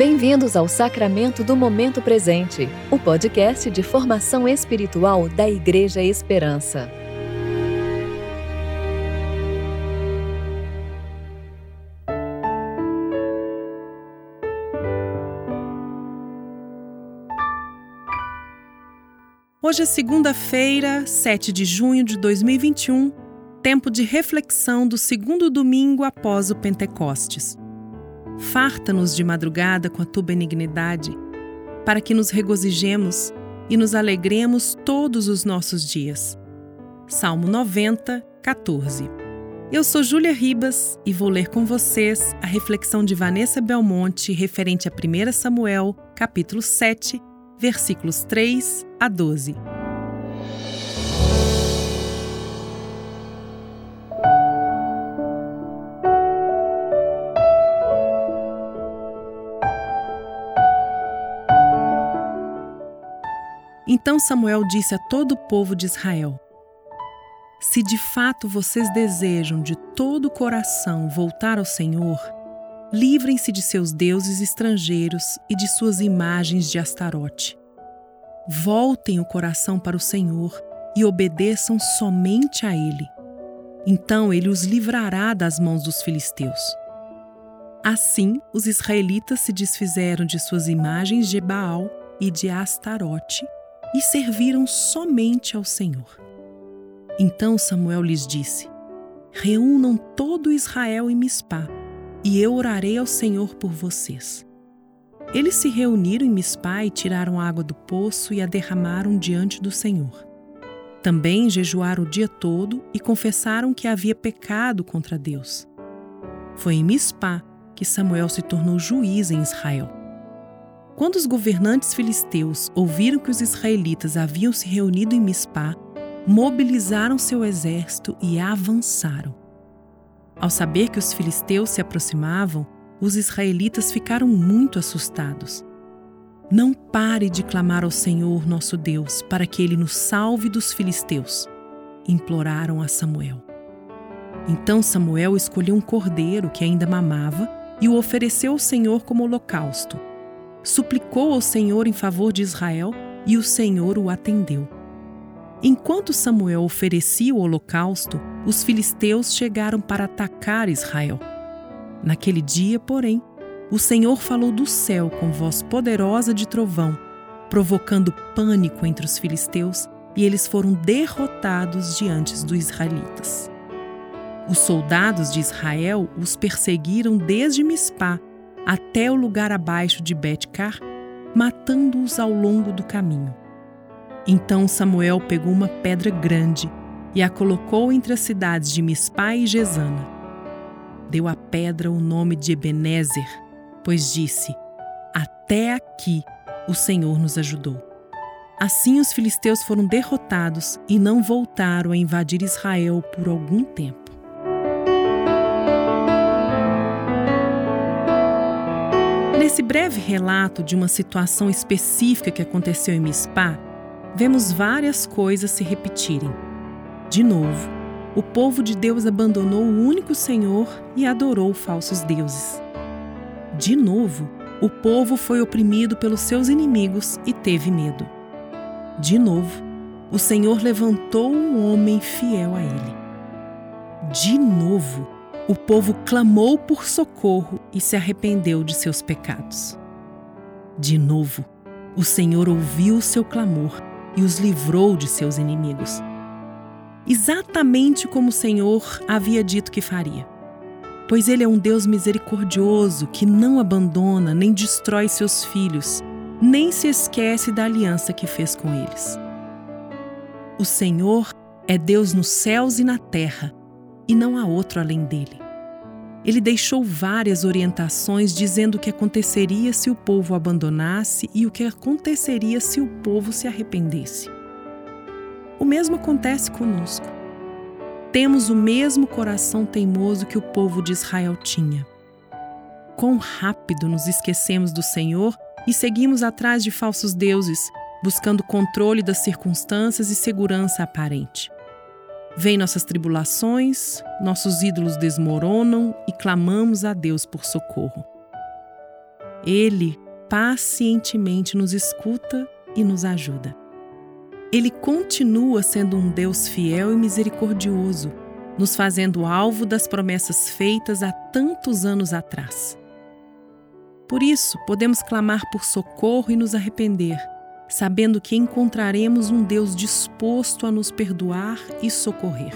Bem-vindos ao Sacramento do Momento Presente, o podcast de formação espiritual da Igreja Esperança. Hoje é segunda-feira, 7 de junho de 2021, tempo de reflexão do segundo domingo após o Pentecostes. Farta-nos de madrugada com a tua benignidade, para que nos regozijemos e nos alegremos todos os nossos dias. Salmo 90, 14. Eu sou Júlia Ribas e vou ler com vocês a reflexão de Vanessa Belmonte referente a 1 Samuel, capítulo 7, versículos 3 a 12. Então Samuel disse a todo o povo de Israel: Se de fato vocês desejam de todo o coração voltar ao Senhor, livrem-se de seus deuses estrangeiros e de suas imagens de Astarote. Voltem o coração para o Senhor e obedeçam somente a Ele. Então ele os livrará das mãos dos filisteus. Assim, os israelitas se desfizeram de suas imagens de Baal e de Astarote e serviram somente ao Senhor. Então Samuel lhes disse: Reúnam todo Israel em Mispá, e eu orarei ao Senhor por vocês. Eles se reuniram em Mispá e tiraram água do poço e a derramaram diante do Senhor. Também jejuaram o dia todo e confessaram que havia pecado contra Deus. Foi em Mispá que Samuel se tornou juiz em Israel. Quando os governantes filisteus ouviram que os israelitas haviam se reunido em Mispá, mobilizaram seu exército e avançaram. Ao saber que os filisteus se aproximavam, os israelitas ficaram muito assustados. Não pare de clamar ao Senhor nosso Deus para que ele nos salve dos filisteus, imploraram a Samuel. Então Samuel escolheu um cordeiro que ainda mamava e o ofereceu ao Senhor como holocausto suplicou ao Senhor em favor de Israel e o Senhor o atendeu. Enquanto Samuel oferecia o holocausto, os filisteus chegaram para atacar Israel. Naquele dia, porém, o Senhor falou do céu com voz poderosa de trovão, provocando pânico entre os filisteus, e eles foram derrotados diante dos israelitas. Os soldados de Israel os perseguiram desde Mispá até o lugar abaixo de Betcar, matando-os ao longo do caminho. Então Samuel pegou uma pedra grande e a colocou entre as cidades de Mispá e Gesana. Deu à pedra o nome de Ebenezer, pois disse: Até aqui o Senhor nos ajudou. Assim os filisteus foram derrotados e não voltaram a invadir Israel por algum tempo. Nesse breve relato de uma situação específica que aconteceu em Mispá, vemos várias coisas se repetirem. De novo, o povo de Deus abandonou o único Senhor e adorou falsos deuses. De novo, o povo foi oprimido pelos seus inimigos e teve medo. De novo, o Senhor levantou um homem fiel a ele. De novo, o povo clamou por socorro e se arrependeu de seus pecados. De novo, o Senhor ouviu o seu clamor e os livrou de seus inimigos. Exatamente como o Senhor havia dito que faria. Pois Ele é um Deus misericordioso que não abandona nem destrói seus filhos, nem se esquece da aliança que fez com eles. O Senhor é Deus nos céus e na terra e não há outro além dele. Ele deixou várias orientações dizendo o que aconteceria se o povo abandonasse e o que aconteceria se o povo se arrependesse. O mesmo acontece conosco. Temos o mesmo coração teimoso que o povo de Israel tinha. Quão rápido nos esquecemos do Senhor e seguimos atrás de falsos deuses, buscando controle das circunstâncias e segurança aparente. Vêm nossas tribulações, nossos ídolos desmoronam e clamamos a Deus por socorro. Ele pacientemente nos escuta e nos ajuda. Ele continua sendo um Deus fiel e misericordioso, nos fazendo alvo das promessas feitas há tantos anos atrás. Por isso, podemos clamar por socorro e nos arrepender, sabendo que encontraremos um Deus disposto a nos perdoar e socorrer.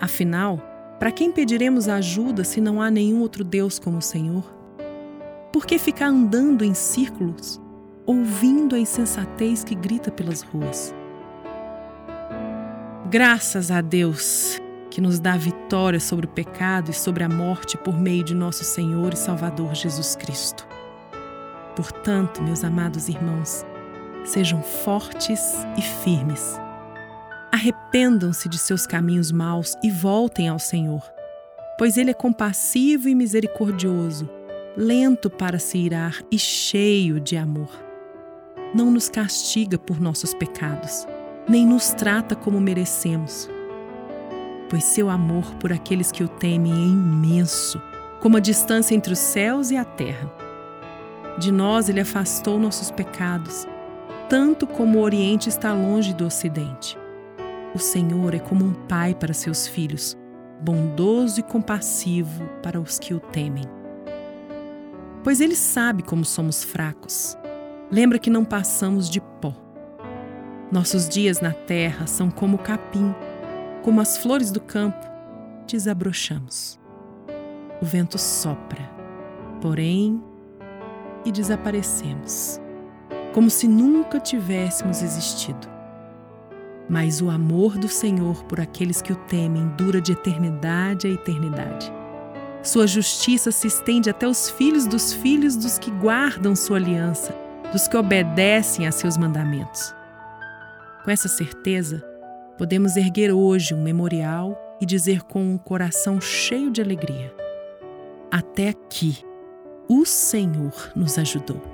Afinal, para quem pediremos ajuda se não há nenhum outro Deus como o Senhor? Por que ficar andando em círculos, ouvindo a insensatez que grita pelas ruas? Graças a Deus que nos dá vitória sobre o pecado e sobre a morte por meio de nosso Senhor e Salvador Jesus Cristo. Portanto, meus amados irmãos, sejam fortes e firmes. Arrependam-se de seus caminhos maus e voltem ao Senhor, pois Ele é compassivo e misericordioso, lento para se irar e cheio de amor. Não nos castiga por nossos pecados, nem nos trata como merecemos pois seu amor por aqueles que o temem é imenso, como a distância entre os céus e a terra. De nós ele afastou nossos pecados, tanto como o Oriente está longe do Ocidente. O Senhor é como um pai para seus filhos, bondoso e compassivo para os que o temem. Pois ele sabe como somos fracos. Lembra que não passamos de pó. Nossos dias na terra são como o capim como as flores do campo, desabrochamos. O vento sopra, porém, e desaparecemos, como se nunca tivéssemos existido. Mas o amor do Senhor por aqueles que o temem dura de eternidade a eternidade. Sua justiça se estende até os filhos dos filhos dos que guardam sua aliança, dos que obedecem a seus mandamentos. Com essa certeza, podemos erguer hoje um memorial e dizer com um coração cheio de alegria: Até aqui, o Senhor nos ajudou.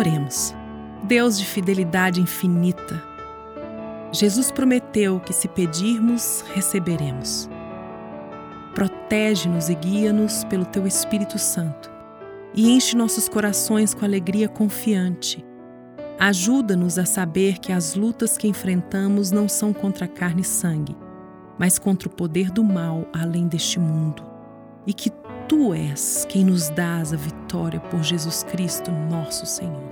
Oremos. Deus de fidelidade infinita, Jesus prometeu que se pedirmos, receberemos. Protege-nos e guia-nos pelo teu Espírito Santo e enche nossos corações com alegria confiante. Ajuda-nos a saber que as lutas que enfrentamos não são contra carne e sangue, mas contra o poder do mal além deste mundo, e que tu és quem nos dás a vitória por Jesus Cristo, nosso Senhor.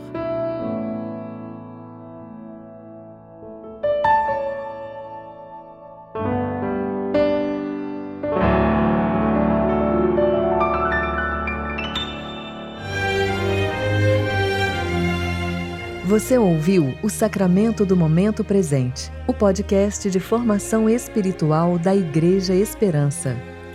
Você ouviu o Sacramento do Momento Presente, o podcast de formação espiritual da Igreja Esperança.